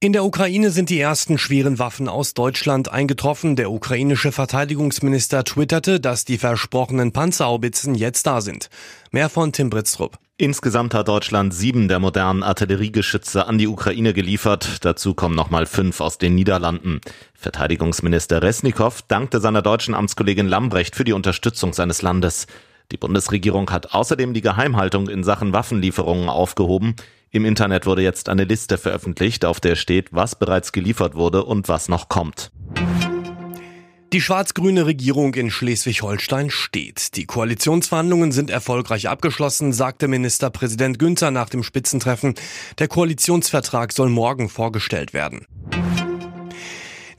In der Ukraine sind die ersten schweren Waffen aus Deutschland eingetroffen. Der ukrainische Verteidigungsminister twitterte, dass die versprochenen Panzerhaubitzen jetzt da sind. Mehr von Tim Britztrup. Insgesamt hat Deutschland sieben der modernen Artilleriegeschütze an die Ukraine geliefert. Dazu kommen nochmal fünf aus den Niederlanden. Verteidigungsminister Resnikow dankte seiner deutschen Amtskollegin Lambrecht für die Unterstützung seines Landes. Die Bundesregierung hat außerdem die Geheimhaltung in Sachen Waffenlieferungen aufgehoben. Im Internet wurde jetzt eine Liste veröffentlicht, auf der steht, was bereits geliefert wurde und was noch kommt. Die schwarz-grüne Regierung in Schleswig-Holstein steht. Die Koalitionsverhandlungen sind erfolgreich abgeschlossen, sagte Ministerpräsident Günther nach dem Spitzentreffen. Der Koalitionsvertrag soll morgen vorgestellt werden.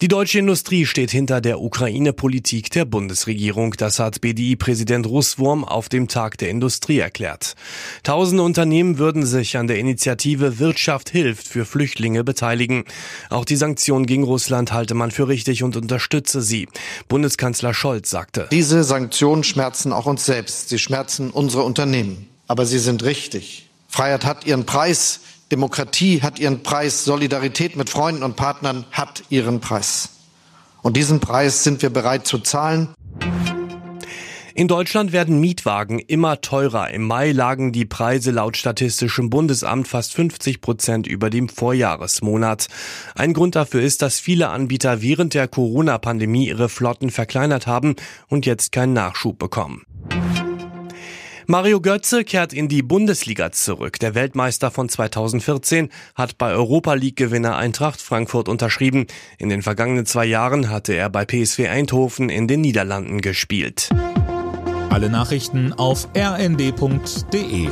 Die deutsche Industrie steht hinter der Ukraine-Politik der Bundesregierung. Das hat BDI-Präsident Russwurm auf dem Tag der Industrie erklärt. Tausende Unternehmen würden sich an der Initiative Wirtschaft hilft für Flüchtlinge beteiligen. Auch die Sanktionen gegen Russland halte man für richtig und unterstütze sie. Bundeskanzler Scholz sagte. Diese Sanktionen schmerzen auch uns selbst. Sie schmerzen unsere Unternehmen. Aber sie sind richtig. Freiheit hat ihren Preis. Demokratie hat ihren Preis, Solidarität mit Freunden und Partnern hat ihren Preis. Und diesen Preis sind wir bereit zu zahlen. In Deutschland werden Mietwagen immer teurer. Im Mai lagen die Preise laut Statistischem Bundesamt fast 50 Prozent über dem Vorjahresmonat. Ein Grund dafür ist, dass viele Anbieter während der Corona-Pandemie ihre Flotten verkleinert haben und jetzt keinen Nachschub bekommen. Mario Götze kehrt in die Bundesliga zurück. Der Weltmeister von 2014 hat bei Europa League-Gewinner Eintracht Frankfurt unterschrieben. In den vergangenen zwei Jahren hatte er bei PSV Eindhoven in den Niederlanden gespielt. Alle Nachrichten auf rnd.de